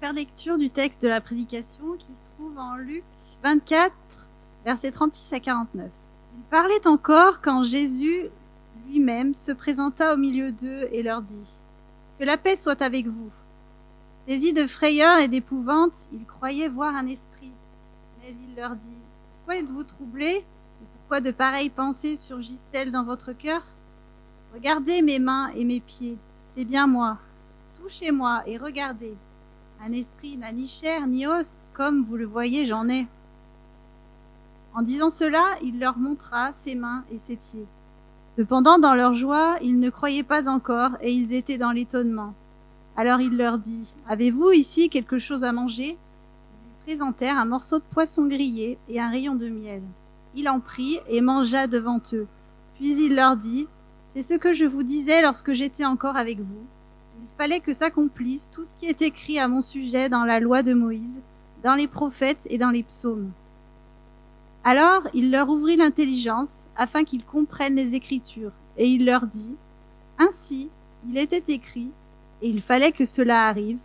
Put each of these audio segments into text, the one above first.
Faire lecture du texte de la prédication qui se trouve en Luc 24, versets 36 à 49. Il parlait encore quand Jésus lui-même se présenta au milieu d'eux et leur dit Que la paix soit avec vous. Saisis de frayeur et d'épouvante, ils croyaient voir un esprit. Mais il leur dit Pourquoi êtes-vous troublés? Et pourquoi de pareilles pensées surgissent-elles dans votre cœur? Regardez mes mains et mes pieds, c'est bien moi. Touchez-moi et regardez. Un esprit n'a ni chair ni os, comme vous le voyez, j'en ai. En disant cela, il leur montra ses mains et ses pieds. Cependant, dans leur joie, ils ne croyaient pas encore, et ils étaient dans l'étonnement. Alors il leur dit, Avez-vous ici quelque chose à manger? Ils lui présentèrent un morceau de poisson grillé et un rayon de miel. Il en prit et mangea devant eux. Puis il leur dit, C'est ce que je vous disais lorsque j'étais encore avec vous. Fallait que s'accomplisse tout ce qui est écrit à mon sujet dans la loi de Moïse, dans les prophètes et dans les psaumes. Alors il leur ouvrit l'intelligence afin qu'ils comprennent les Écritures, et il leur dit, Ainsi, il était écrit, et il fallait que cela arrive,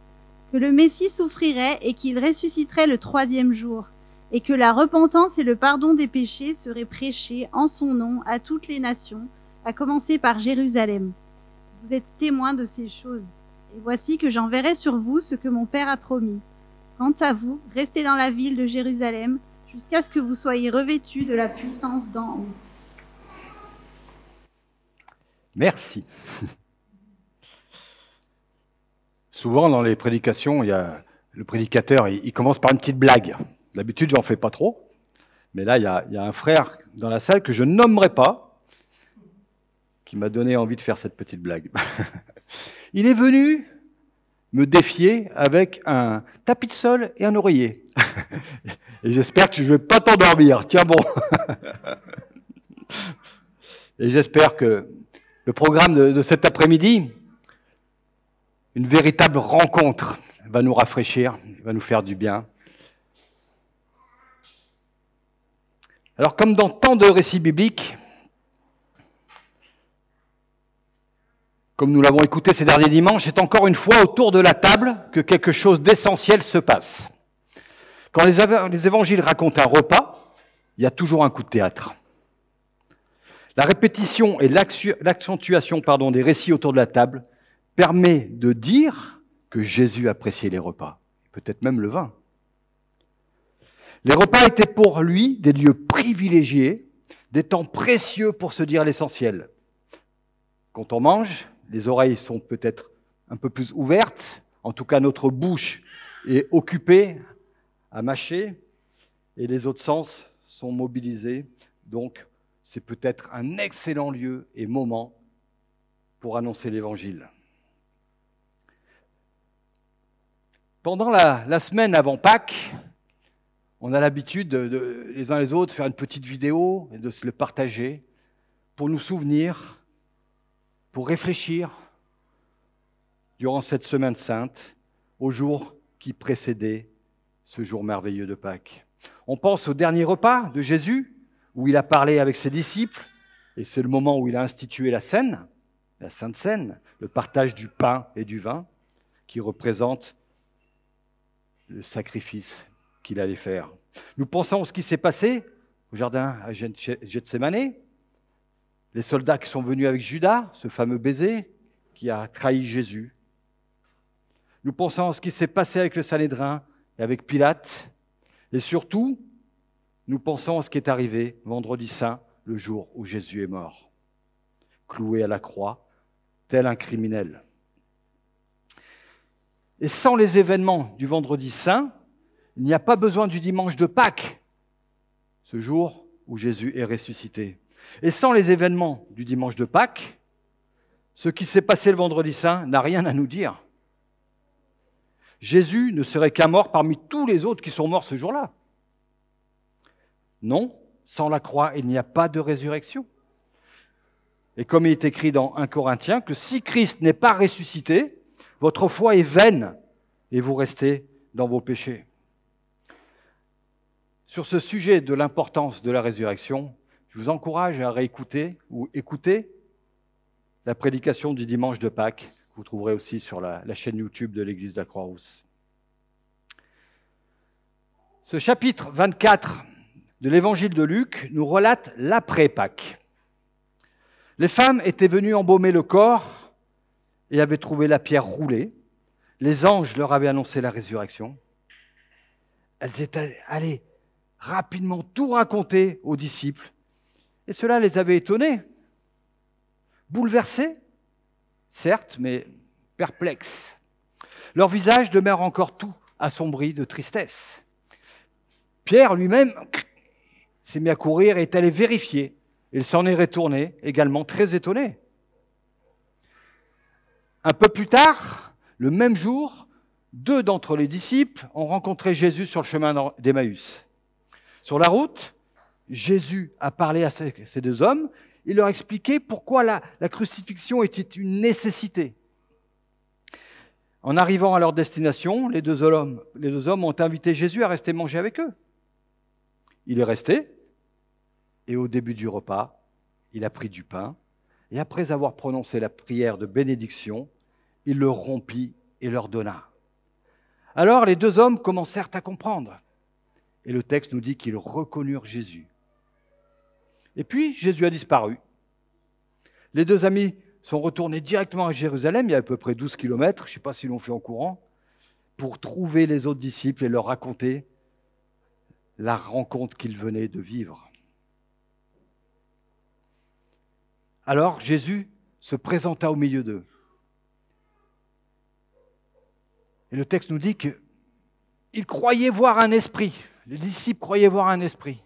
que le Messie souffrirait et qu'il ressusciterait le troisième jour, et que la repentance et le pardon des péchés seraient prêchés en son nom à toutes les nations, à commencer par Jérusalem. Vous êtes témoins de ces choses, et voici que j'enverrai sur vous ce que mon Père a promis. Quant à vous, restez dans la ville de Jérusalem, jusqu'à ce que vous soyez revêtus de la puissance d'en haut. Merci. Souvent dans les prédications, il y a le prédicateur, il, commence par une petite blague. D'habitude, j'en fais pas trop, mais là, il y, a, il y, a, un frère dans la salle que je nommerai pas, qui m'a donné envie de faire cette petite blague. il est venu me défier avec un tapis de sol et un oreiller. et j'espère que je ne vais pas t'endormir. Tiens bon. et j'espère que le programme de, de cet après-midi, une véritable rencontre, va nous rafraîchir, va nous faire du bien. Alors comme dans tant de récits bibliques, comme nous l'avons écouté ces derniers dimanches, c'est encore une fois autour de la table que quelque chose d'essentiel se passe. Quand les, les, évangiles racontent un repas, il y a toujours un coup de théâtre. La répétition et l'accentuation des récits autour de la table permet de dire que Jésus appréciait les repas, peut-être même le vin. Les repas étaient pour lui des lieux privilégiés, des temps précieux pour se dire l'essentiel. Quand on mange, les oreilles sont peut-être un peu plus ouvertes, en tout cas notre bouche est occupée à mâcher et les autres sens sont mobilisés. Donc c'est peut-être un excellent lieu et moment pour annoncer l'Évangile. Pendant la, semaine avant Pâques, on a l'habitude de, de, les uns les autres, faire une petite vidéo et de se le partager pour nous souvenir pour réfléchir durant cette semaine sainte au jour qui précédait ce jour merveilleux de Pâques. On pense au dernier repas de Jésus, où il a parlé avec ses disciples, et c'est le moment où il a institué la scène, la Sainte Seine, le partage du pain et du vin, qui représente le sacrifice qu'il allait faire. Nous pensons à ce qui s'est passé au jardin à Gethsemane, les soldats qui sont venus avec Judas, ce fameux baiser qui a trahi Jésus. Nous pensons à ce qui s'est passé avec le Sanhédrin et avec Pilate. Et surtout, nous pensons à ce qui est arrivé vendredi saint, le jour où Jésus est mort, cloué à la croix, tel un criminel. Et sans les événements du vendredi saint, il n'y a pas besoin du dimanche de Pâques, ce jour où Jésus est ressuscité. Et sans les événements du dimanche de Pâques, ce qui s'est passé le vendredi saint n'a rien à nous dire. Jésus ne serait qu'un mort parmi tous les autres qui sont morts ce jour-là. Non, sans la croix, il n'y a pas de résurrection. Et comme il est écrit dans 1 Corinthiens, que si Christ n'est pas ressuscité, votre foi est vaine et vous restez dans vos péchés. Sur ce sujet de l'importance de la résurrection, je vous encourage à réécouter ou écouter la prédication du dimanche de Pâques, que vous trouverez aussi sur la, chaîne YouTube de l'Église de la Croix-Rousse. Ce chapitre 24 de l'évangile de Luc nous relate l'après-Pâques. Les femmes étaient venues embaumer le corps et avaient trouvé la pierre roulée. Les anges leur avaient annoncé la résurrection. Elles étaient allées rapidement tout raconter aux disciples. Et cela les avait étonnés, bouleversés, certes, mais perplexes. Leur visage demeure encore tout assombri de tristesse. Pierre lui-même s'est mis à courir et est allé vérifier. Il s'en est retourné, également très étonné. Un peu plus tard, le même jour, deux d'entre les disciples ont rencontré Jésus sur le chemin d'Emmaüs. Sur la route, Jésus a parlé à ces deux hommes. Il leur a expliqué pourquoi la, la crucifixion était une nécessité. En arrivant à leur destination, les deux, hommes, les deux hommes ont invité Jésus à rester manger avec eux. Il est resté, et au début du repas, il a pris du pain, et après avoir prononcé la prière de bénédiction, il le rompit et leur donna. Alors les deux hommes commencèrent à comprendre, et le texte nous dit qu'ils reconnurent Jésus. Et puis Jésus a disparu. Les deux amis sont retournés directement à Jérusalem, il y a à peu près 12 kilomètres, je ne sais pas s'ils l'ont fait en courant, pour trouver les autres disciples et leur raconter la rencontre qu'ils venaient de vivre. Alors Jésus se présenta au milieu d'eux. Et le texte nous dit qu'ils croyaient voir un esprit. Les disciples croyaient voir un esprit.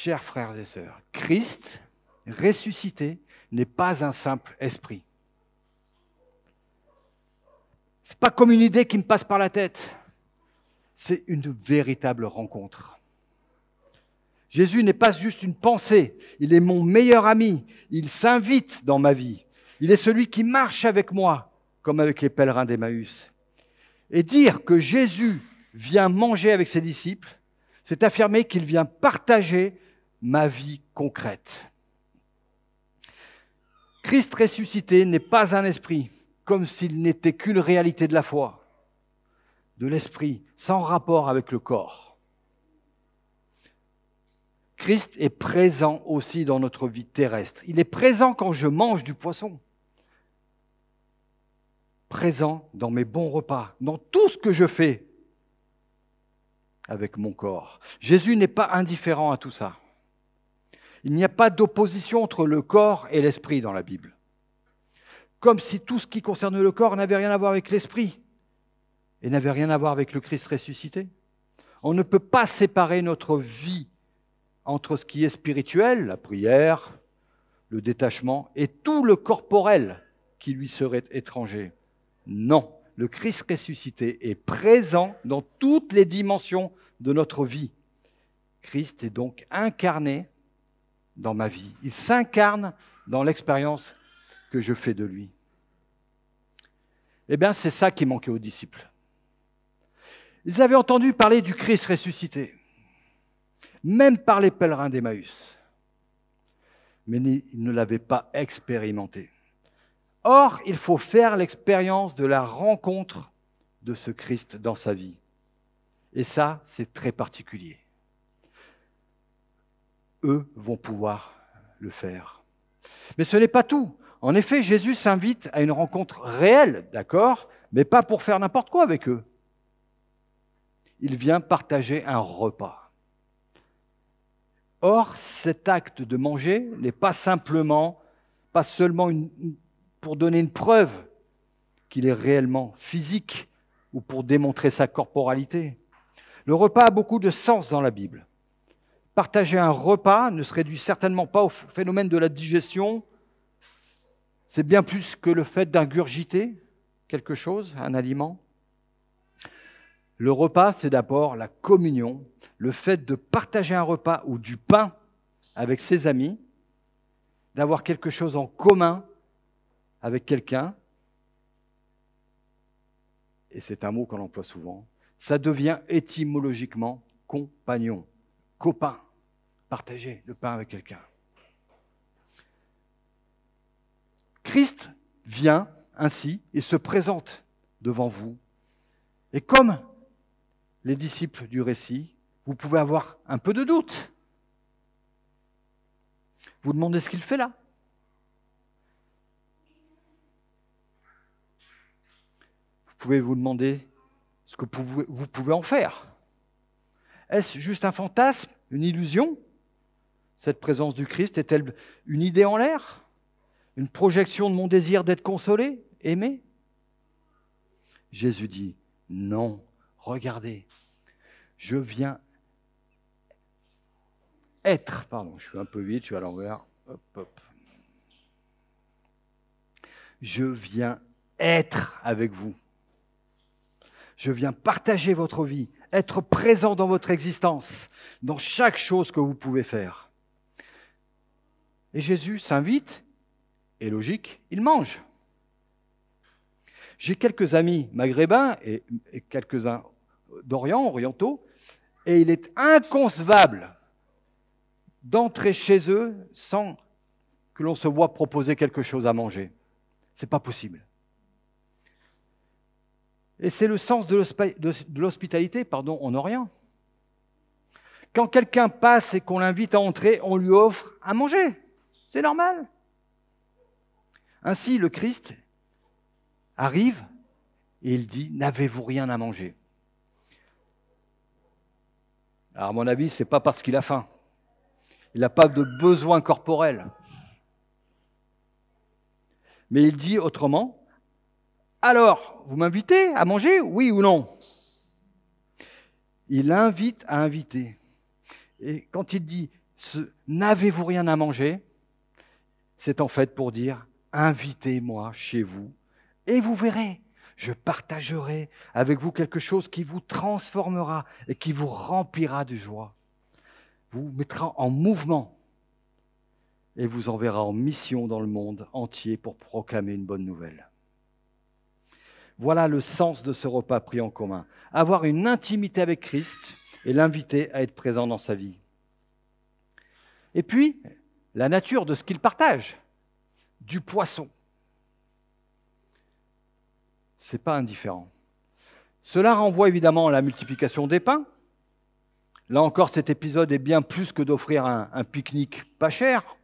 Chers frères et sœurs, Christ ressuscité n'est pas un simple esprit. Ce n'est pas comme une idée qui me passe par la tête. C'est une véritable rencontre. Jésus n'est pas juste une pensée, il est mon meilleur ami, il s'invite dans ma vie, il est celui qui marche avec moi, comme avec les pèlerins d'Emmaüs. Et dire que Jésus vient manger avec ses disciples, c'est affirmer qu'il vient partager ma vie concrète. Christ ressuscité n'est pas un esprit, comme s'il n'était qu'une réalité de la foi, de l'esprit, sans rapport avec le corps. Christ est présent aussi dans notre vie terrestre. Il est présent quand je mange du poisson, présent dans mes bons repas, dans tout ce que je fais avec mon corps. Jésus n'est pas indifférent à tout ça. Il n'y a pas d'opposition entre le corps et l'esprit dans la Bible. Comme si tout ce qui concerne le corps n'avait rien à voir avec l'esprit et n'avait rien à voir avec le Christ ressuscité. On ne peut pas séparer notre vie entre ce qui est spirituel, la prière, le détachement, et tout le corporel qui lui serait étranger. Non, le Christ ressuscité est présent dans toutes les dimensions de notre vie. Christ est donc incarné dans ma vie. Il s'incarne dans l'expérience que je fais de lui. Eh bien, c'est ça qui manquait aux disciples. Ils avaient entendu parler du Christ ressuscité, même par les pèlerins d'Emmaüs, mais ils ne l'avaient pas expérimenté. Or, il faut faire l'expérience de la rencontre de ce Christ dans sa vie. Et ça, c'est très particulier eux vont pouvoir le faire. Mais ce n'est pas tout. En effet, Jésus s'invite à une rencontre réelle, d'accord, mais pas pour faire n'importe quoi avec eux. Il vient partager un repas. Or, cet acte de manger n'est pas simplement, pas seulement pour donner une preuve qu'il est réellement physique ou pour démontrer sa corporalité. Le repas a beaucoup de sens dans la Bible. Partager un repas ne se réduit certainement pas au phénomène de la digestion. C'est bien plus que le fait d'ingurgiter quelque chose, un aliment. Le repas, c'est d'abord la communion, le fait de partager un repas ou du pain avec ses amis, d'avoir quelque chose en commun avec quelqu'un. Et c'est un mot qu'on emploie souvent. Ça devient étymologiquement compagnon, copain partager le pain avec quelqu'un. Christ vient ainsi, il se présente devant vous. Et comme les disciples du récit, vous pouvez avoir un peu de doute. Vous demandez ce qu'il fait là. Vous pouvez vous demander ce que vous pouvez en faire. Est-ce juste un fantasme, une illusion Cette présence du Christ est-elle une idée en l'air? Une projection de mon désir d'être consolé, aimé? Jésus dit, non, regardez, je viens être, pardon, je suis un peu vite, je suis à l'envers. Je viens être avec vous. Je viens partager votre vie, être présent dans votre existence, dans chaque chose que vous pouvez faire. Et Jésus s'invite, et logique, il mange. J'ai quelques amis maghrébins et, quelques-uns d'Orient, orientaux, et il est inconcevable d'entrer chez eux sans que l'on se voit proposer quelque chose à manger. C'est pas possible. Et c'est le sens de l'hospitalité pardon, en Orient. Quand quelqu'un passe et qu'on l'invite à entrer, on lui offre à manger. C'est normal. Ainsi, le Christ arrive et il dit N'avez-vous rien à manger? Alors, à mon avis, ce n'est pas parce qu'il a faim. Il n'a pas de besoin corporel. Mais il dit autrement alors, vous m'invitez à manger, oui ou non? Il invite à inviter. Et quand il dit n'avez-vous rien à manger, c'est en fait pour dire invitez-moi chez vous et vous verrez, je partagerai avec vous quelque chose qui vous transformera et qui vous remplira de joie, vous mettra en mouvement et vous enverra en mission dans le monde entier pour proclamer une bonne nouvelle. Voilà le sens de ce repas pris en commun. Avoir une intimité avec Christ et l'inviter à être présent dans sa vie. Et puis, la nature de ce qu'il partage. Du poisson. Ce n'est pas indifférent. Cela renvoie évidemment à la multiplication des pains. Là encore, cet épisode est bien plus que d'offrir un, pique-nique pas cher.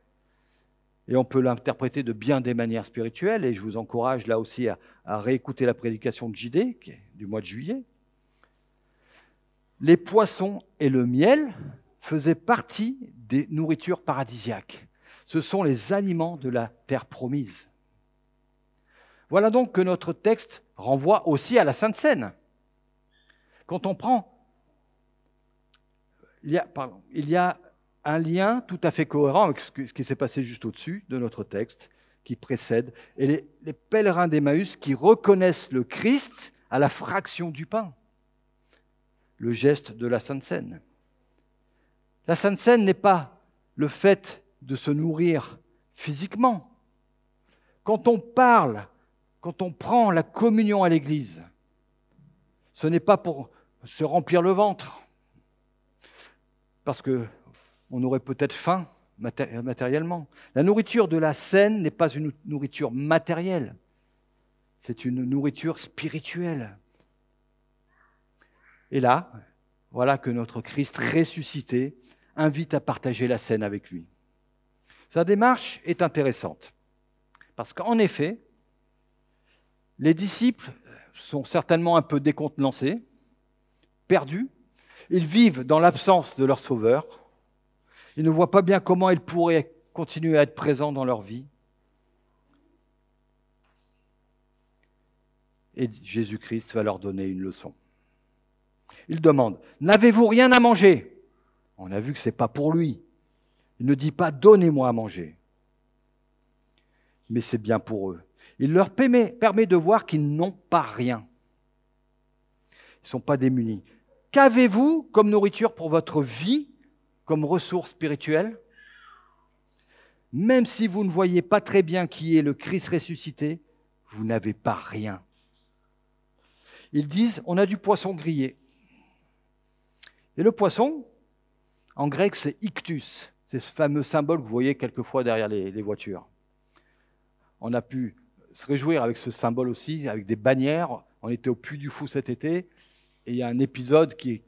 Et on peut l'interpréter de bien des manières spirituelles, et je vous encourage là aussi à, réécouter la prédication de JD du mois de juillet. Les poissons et le miel faisaient partie des nourritures paradisiaques. Ce sont les aliments de la terre promise. Voilà donc que notre texte renvoie aussi à la Sainte Seine. Quand on prend, il y a, un lien tout à fait cohérent avec ce qui s'est passé juste au-dessus de notre texte qui précède, et les, les pèlerins d'Emmaüs qui reconnaissent le Christ à la fraction du pain, le geste de la Sainte Seine. La Sainte Seine n'est pas le fait de se nourrir physiquement. Quand on parle, quand on prend la communion à l'Église, ce n'est pas pour se remplir le ventre, parce que on aurait peut-être faim matériellement. La nourriture de la scène n'est pas une nourriture matérielle, c'est une nourriture spirituelle. Et là, voilà que notre Christ ressuscité invite à partager la scène avec lui. Sa démarche est intéressante, parce qu'en effet, les disciples sont certainement un peu décontenancés, perdus, ils vivent dans l'absence de leur Sauveur, ils ne voient pas bien comment ils pourraient continuer à être présents dans leur vie. Et Jésus-Christ va leur donner une leçon. Il demande, n'avez-vous rien à manger? On a vu que ce n'est pas pour lui. Il ne dit pas, donnez-moi à manger. Mais c'est bien pour eux. Il leur permet, de voir qu'ils n'ont pas rien. Ils ne sont pas démunis. Qu'avez-vous comme nourriture pour votre vie comme ressource spirituelle, même si vous ne voyez pas très bien qui est le Christ ressuscité, vous n'avez pas rien. Ils disent, on a du poisson grillé. Et le poisson, en grec, c'est ictus. C'est ce fameux symbole que vous voyez quelquefois derrière les, voitures. On a pu se réjouir avec ce symbole aussi, avec des bannières. On était au Puy du Fou cet été, et il y a un épisode qui,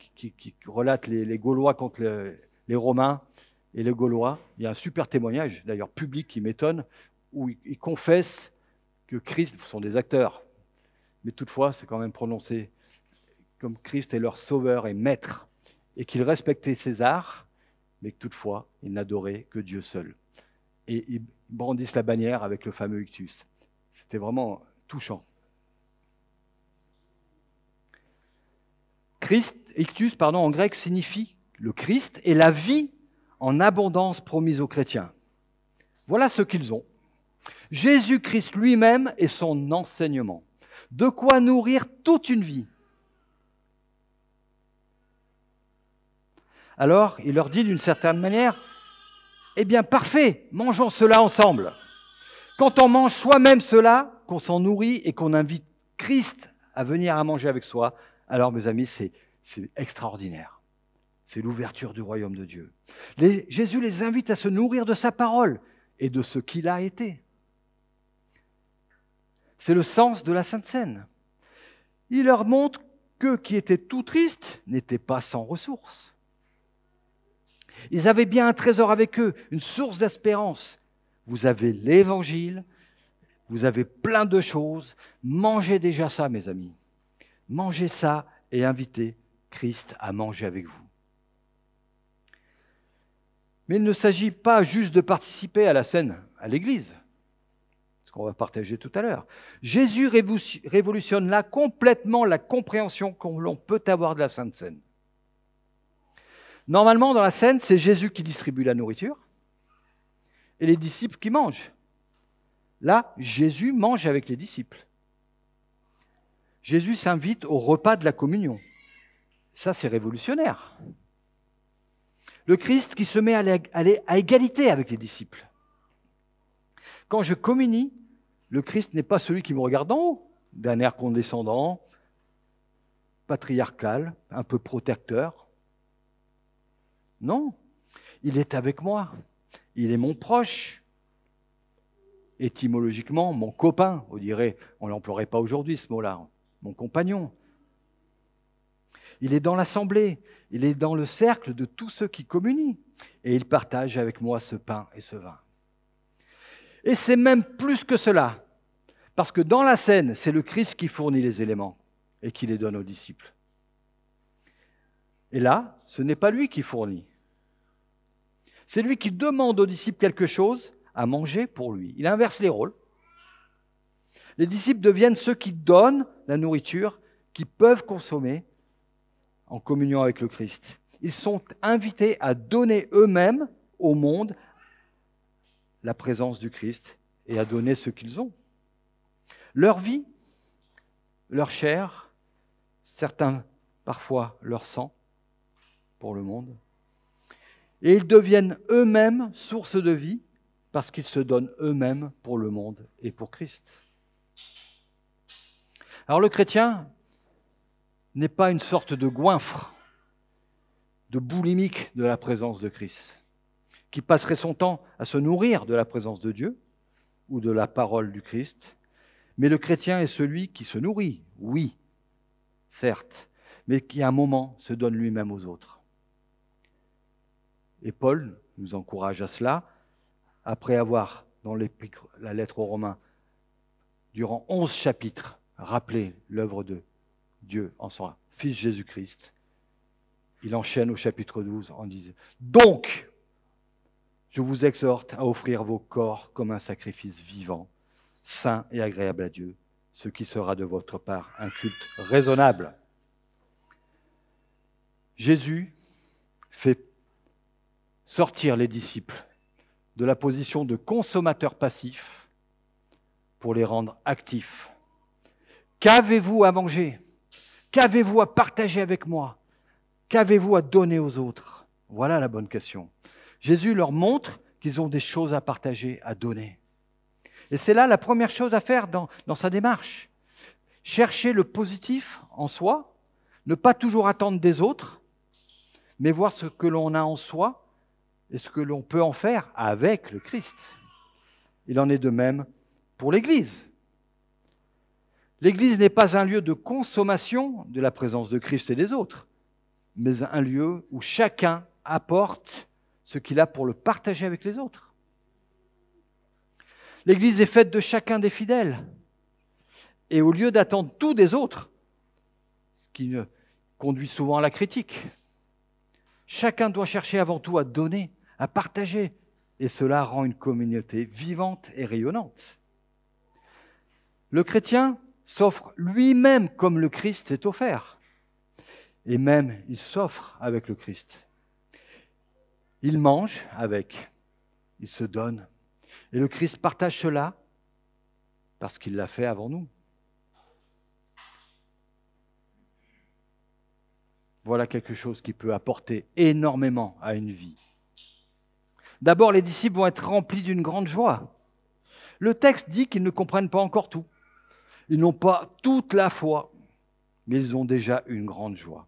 relate les, Gaulois contre les Romains et les Gaulois. Il y a un super témoignage, d'ailleurs public, qui m'étonne, où ils confessent que Christ, sont des acteurs, mais toutefois c'est quand même prononcé comme Christ est leur sauveur et maître, et qu'ils respectaient César, mais que toutefois ils n'adoraient que Dieu seul. Et ils brandissent la bannière avec le fameux ictus. C'était vraiment touchant. Christ, ictus, pardon, en grec signifie le Christ et la vie en abondance promise aux chrétiens. Voilà ce qu'ils ont. Jésus-Christ lui-même et son enseignement. De quoi nourrir toute une vie. Alors, il leur dit d'une certaine manière, eh bien parfait, mangeons cela ensemble. Quand on mange soi-même cela, qu'on s'en nourrit et qu'on invite Christ à venir à manger avec soi, alors mes amis, c'est extraordinaire. C'est l'ouverture du royaume de Dieu. Jésus les invite à se nourrir de sa parole et de ce qu'il a été. C'est le sens de la Sainte Seine. Il leur montre qu'eux qui étaient tout tristes n'étaient pas sans ressources. Ils avaient bien un trésor avec eux, une source d'espérance. Vous avez l'évangile, vous avez plein de choses. Mangez déjà ça, mes amis. Mangez ça et invitez Christ à manger avec vous. Mais il ne s'agit pas juste de participer à la scène à l'Église, ce qu'on va partager tout à l'heure. Jésus révolutionne là complètement la compréhension qu'on l'on peut avoir de la Sainte Seine. Normalement, dans la scène, c'est Jésus qui distribue la nourriture et les disciples qui mangent. Là, Jésus mange avec les disciples. Jésus s'invite au repas de la communion. Ça, c'est révolutionnaire. Le Christ qui se met à, égalité avec les disciples. Quand je communie, le Christ n'est pas celui qui me regarde en haut, d'un air condescendant, patriarcal, un peu protecteur. Non, il est avec moi. Il est mon proche. Étymologiquement, mon copain, on dirait, on l'emploierait pas aujourd'hui ce mot-là, mon compagnon. Il est dans l'assemblée, il est dans le cercle de tous ceux qui communient, et il partage avec moi ce pain et ce vin. Et c'est même plus que cela, parce que dans la scène, c'est le Christ qui fournit les éléments et qui les donne aux disciples. Et là, ce n'est pas lui qui fournit. C'est lui qui demande aux disciples quelque chose à manger pour lui. Il inverse les rôles. Les disciples deviennent ceux qui donnent la nourriture qu'ils peuvent consommer en communion avec le Christ. Ils sont invités à donner eux-mêmes au monde la présence du Christ et à donner ce qu'ils ont. Leur vie, leur chair, certains parfois leur sang pour le monde. Et ils deviennent eux-mêmes source de vie parce qu'ils se donnent eux-mêmes pour le monde et pour Christ. Alors le chrétien, n'est pas une sorte de goinfre, de boulimique de la présence de Christ, qui passerait son temps à se nourrir de la présence de Dieu ou de la parole du Christ. Mais le chrétien est celui qui se nourrit, oui, certes, mais qui à un moment se donne lui-même aux autres. Et Paul nous encourage à cela, après avoir, dans la lettre aux Romains, durant onze chapitres, rappelé l'œuvre de Dieu en son Fils Jésus-Christ. Il enchaîne au chapitre 12 en disant Donc, je vous exhorte à offrir vos corps comme un sacrifice vivant, saint et agréable à Dieu, ce qui sera de votre part un culte raisonnable. Jésus fait sortir les disciples de la position de consommateurs passifs pour les rendre actifs. Qu'avez-vous à manger? Qu'avez-vous à partager avec moi? Qu'avez-vous à donner aux autres? Voilà la bonne question. Jésus leur montre qu'ils ont des choses à partager, à donner. Et c'est là la première chose à faire dans, dans sa démarche. Chercher le positif en soi, ne pas toujours attendre des autres, mais voir ce que l'on a en soi et ce que l'on peut en faire avec le Christ. Il en est de même pour l'Église. L'Église n'est pas un lieu de consommation de la présence de Christ et des autres, mais un lieu où chacun apporte ce qu'il a pour le partager avec les autres. L'Église est faite de chacun des fidèles. Et au lieu d'attendre tout des autres, ce qui conduit souvent à la critique, chacun doit chercher avant tout à donner, à partager, et cela rend une communauté vivante et rayonnante. Le chrétien s'offre lui-même comme le Christ s'est offert. Et même, il s'offre avec le Christ. Il mange avec, il se donne. Et le Christ partage cela parce qu'il l'a fait avant nous. Voilà quelque chose qui peut apporter énormément à une vie. D'abord, les disciples vont être remplis d'une grande joie. Le texte dit qu'ils ne comprennent pas encore tout. Ils n'ont pas toute la foi, mais ils ont déjà une grande joie.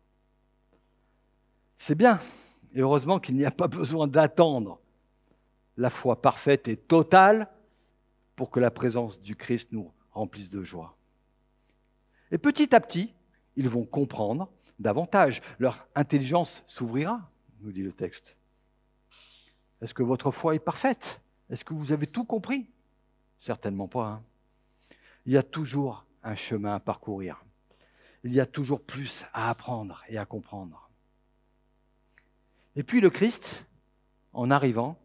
C'est bien, et heureusement qu'il n'y a pas besoin d'attendre la foi parfaite et totale pour que la présence du Christ nous remplisse de joie. Et petit à petit, ils vont comprendre davantage. Leur intelligence s'ouvrira, nous dit le texte. Est-ce que votre foi est parfaite? Est-ce que vous avez tout compris? Certainement pas. Hein. Il y a toujours un chemin à parcourir. Il y a toujours plus à apprendre et à comprendre. Et puis le Christ, en arrivant,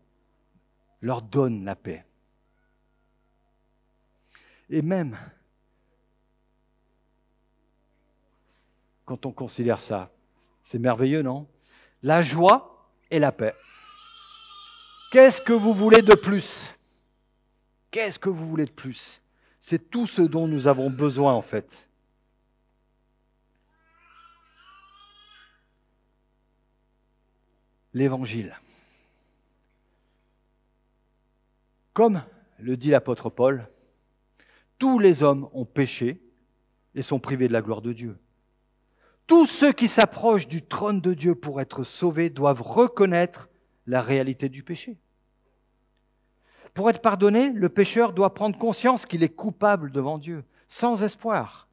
leur donne la paix. Et même quand on considère ça, c'est merveilleux, non? La joie et la paix. Qu'est-ce que vous voulez de plus? Qu'est-ce que vous voulez de plus? C'est tout ce dont nous avons besoin en fait. L'Évangile. Comme le dit l'apôtre Paul, tous les hommes ont péché et sont privés de la gloire de Dieu. Tous ceux qui s'approchent du trône de Dieu pour être sauvés doivent reconnaître la réalité du péché. Pour être pardonné, le pécheur doit prendre conscience qu'il est coupable devant Dieu, sans espoir,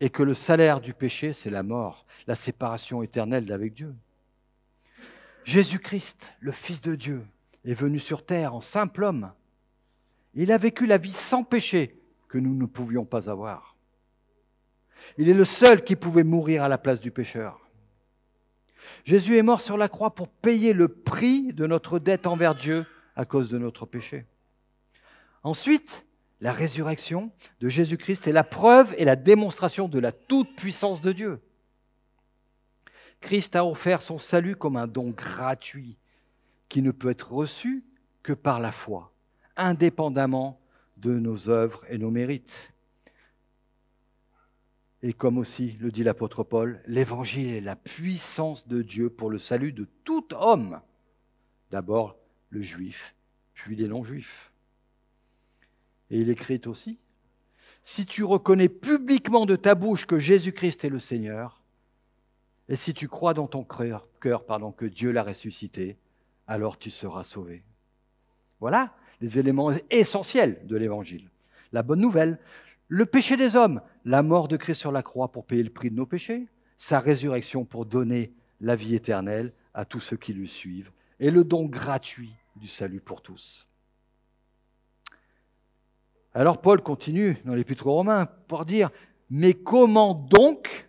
et que le salaire du péché, c'est la mort, la séparation éternelle d'avec Dieu. Jésus-Christ, le Fils de Dieu, est venu sur terre en simple homme. Il a vécu la vie sans péché que nous ne pouvions pas avoir. Il est le seul qui pouvait mourir à la place du pécheur. Jésus est mort sur la croix pour payer le prix de notre dette envers Dieu à cause de notre péché. Ensuite, la résurrection de Jésus-Christ est la preuve et la démonstration de la toute-puissance de Dieu. Christ a offert son salut comme un don gratuit qui ne peut être reçu que par la foi, indépendamment de nos œuvres et nos mérites. Et comme aussi le dit l'apôtre Paul, l'évangile est la puissance de Dieu pour le salut de tout homme. D'abord le juif, puis les non-juifs. Et il écrit aussi, si tu reconnais publiquement de ta bouche que Jésus-Christ est le Seigneur, et si tu crois dans ton cœur, que Dieu l'a ressuscité, alors tu seras sauvé. Voilà les éléments essentiels de l'Évangile. La bonne nouvelle, le péché des hommes, la mort de Christ sur la croix pour payer le prix de nos péchés, sa résurrection pour donner la vie éternelle à tous ceux qui lui suivent, et le don gratuit du salut pour tous. Alors Paul continue dans l'Épître aux Romains pour dire, mais comment donc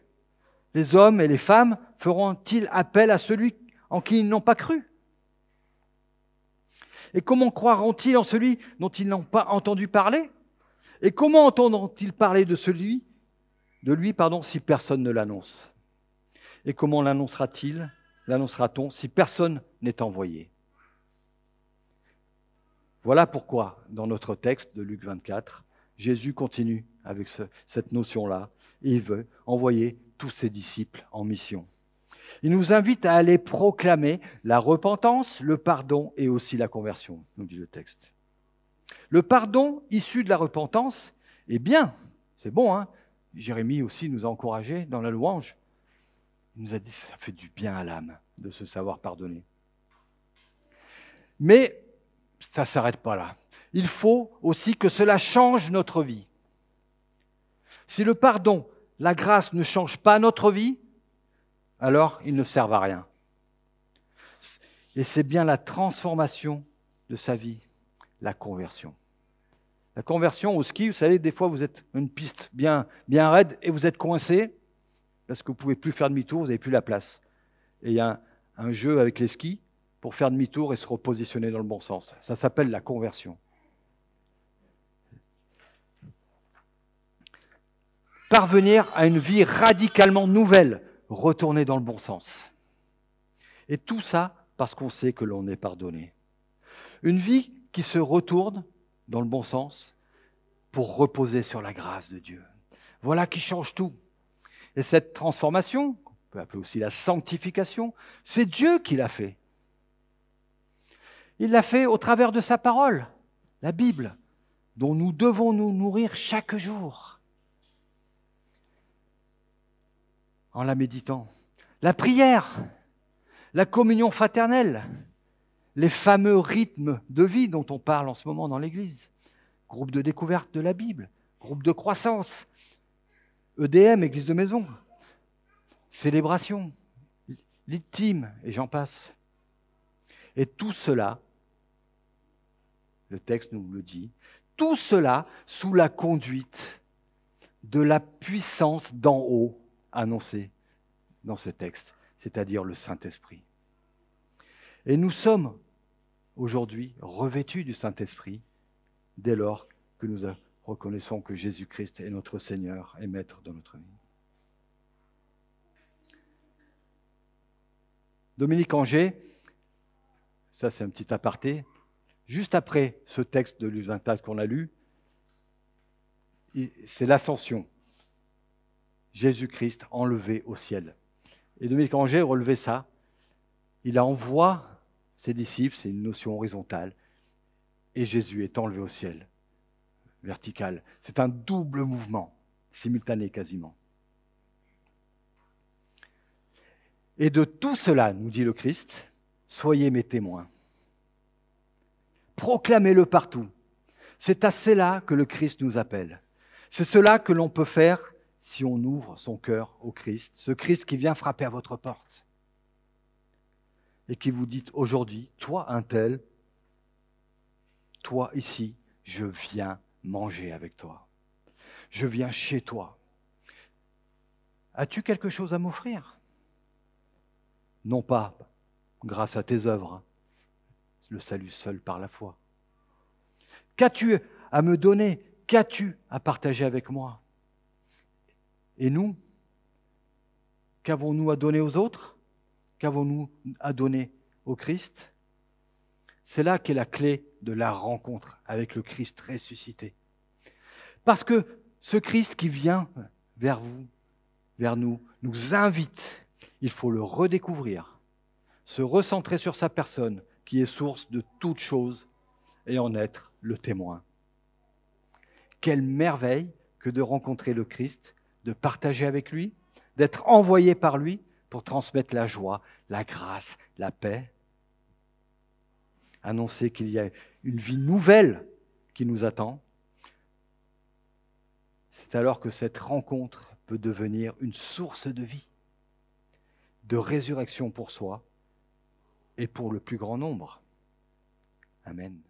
les hommes et les femmes feront-ils appel à celui en qui ils n'ont pas cru? Et comment croiront-ils en celui dont ils n'ont pas entendu parler? Et comment entendront-ils parler de celui, de lui, pardon, si personne ne l'annonce? Et comment l'annoncera-t-il, l'annoncera-t-on si personne n'est envoyé? Voilà pourquoi, dans notre texte de Luc 24, Jésus continue avec cette notion-là. Il veut envoyer tous ses disciples en mission. Il nous invite à aller proclamer la repentance, le pardon et aussi la conversion, nous dit le texte. Le pardon issu de la repentance est bien, c'est bon. Hein Jérémie aussi nous a encouragés dans la louange. Il nous a dit ça fait du bien à l'âme de se savoir pardonner. Mais ça ne s'arrête pas là. Il faut aussi que cela change notre vie. Si le pardon, la grâce ne change pas notre vie, alors ils ne servent à rien. Et c'est bien la transformation de sa vie, la conversion. La conversion au ski, vous savez, des fois vous êtes une piste bien, bien raide et vous êtes coincé parce que vous ne pouvez plus faire demi-tour, vous n'avez plus la place. Et il y a un, un jeu avec les skis pour faire demi-tour et se repositionner dans le bon sens. Ça s'appelle la conversion. Parvenir à une vie radicalement nouvelle, retourner dans le bon sens. Et tout ça parce qu'on sait que l'on est pardonné. Une vie qui se retourne dans le bon sens pour reposer sur la grâce de Dieu. Voilà qui change tout. Et cette transformation, qu'on peut appeler aussi la sanctification, c'est Dieu qui l'a fait. Il l'a fait au travers de sa parole, la Bible, dont nous devons nous nourrir chaque jour en la méditant. La prière, la communion fraternelle, les fameux rythmes de vie dont on parle en ce moment dans l'Église. Groupe de découverte de la Bible, groupe de croissance, EDM, Église de maison, célébration, l'intime, et j'en passe. Et tout cela, le texte nous le dit, tout cela sous la conduite de la puissance d'en haut annoncée dans ce texte, c'est-à-dire le Saint-Esprit. Et nous sommes aujourd'hui revêtus du Saint-Esprit dès lors que nous reconnaissons que Jésus-Christ est notre Seigneur et Maître de notre vie. Dominique Anger, ça c'est un petit aparté, juste après ce texte de l'Usintat qu'on a lu, c'est l'ascension. Jésus-Christ enlevé au ciel. Et Dominique Anger relevait ça. Il envoie ses disciples, c'est une notion horizontale, et Jésus est enlevé au ciel, vertical. C'est un double mouvement, simultané quasiment. Et de tout cela, nous dit le Christ, soyez mes témoins. Proclamez-le partout. C'est à cela que le Christ nous appelle. C'est cela que l'on peut faire si on ouvre son cœur au Christ, ce Christ qui vient frapper à votre porte et qui vous dit aujourd'hui, toi un tel, toi ici, je viens manger avec toi. Je viens chez toi. As-tu quelque chose à m'offrir? Non pas grâce à tes œuvres, le salut seul par la foi. Qu'as-tu à me donner? Qu'as-tu à partager avec moi? Et nous Qu'avons-nous à donner aux autres? Qu'avons-nous à donner au Christ? C'est là qu'est la clé de la rencontre avec le Christ ressuscité. Parce que ce Christ qui vient vers vous, vers nous, nous invite. Il faut le redécouvrir, se recentrer sur sa personne, qui est source de toutes choses, et en être le témoin. Quelle merveille que de rencontrer le Christ, de partager avec lui, d'être envoyé par lui pour transmettre la joie, la grâce, la paix. Annoncer qu'il y a une vie nouvelle qui nous attend. C'est alors que cette rencontre peut devenir une source de vie, de résurrection pour soi et pour le plus grand nombre. Amen.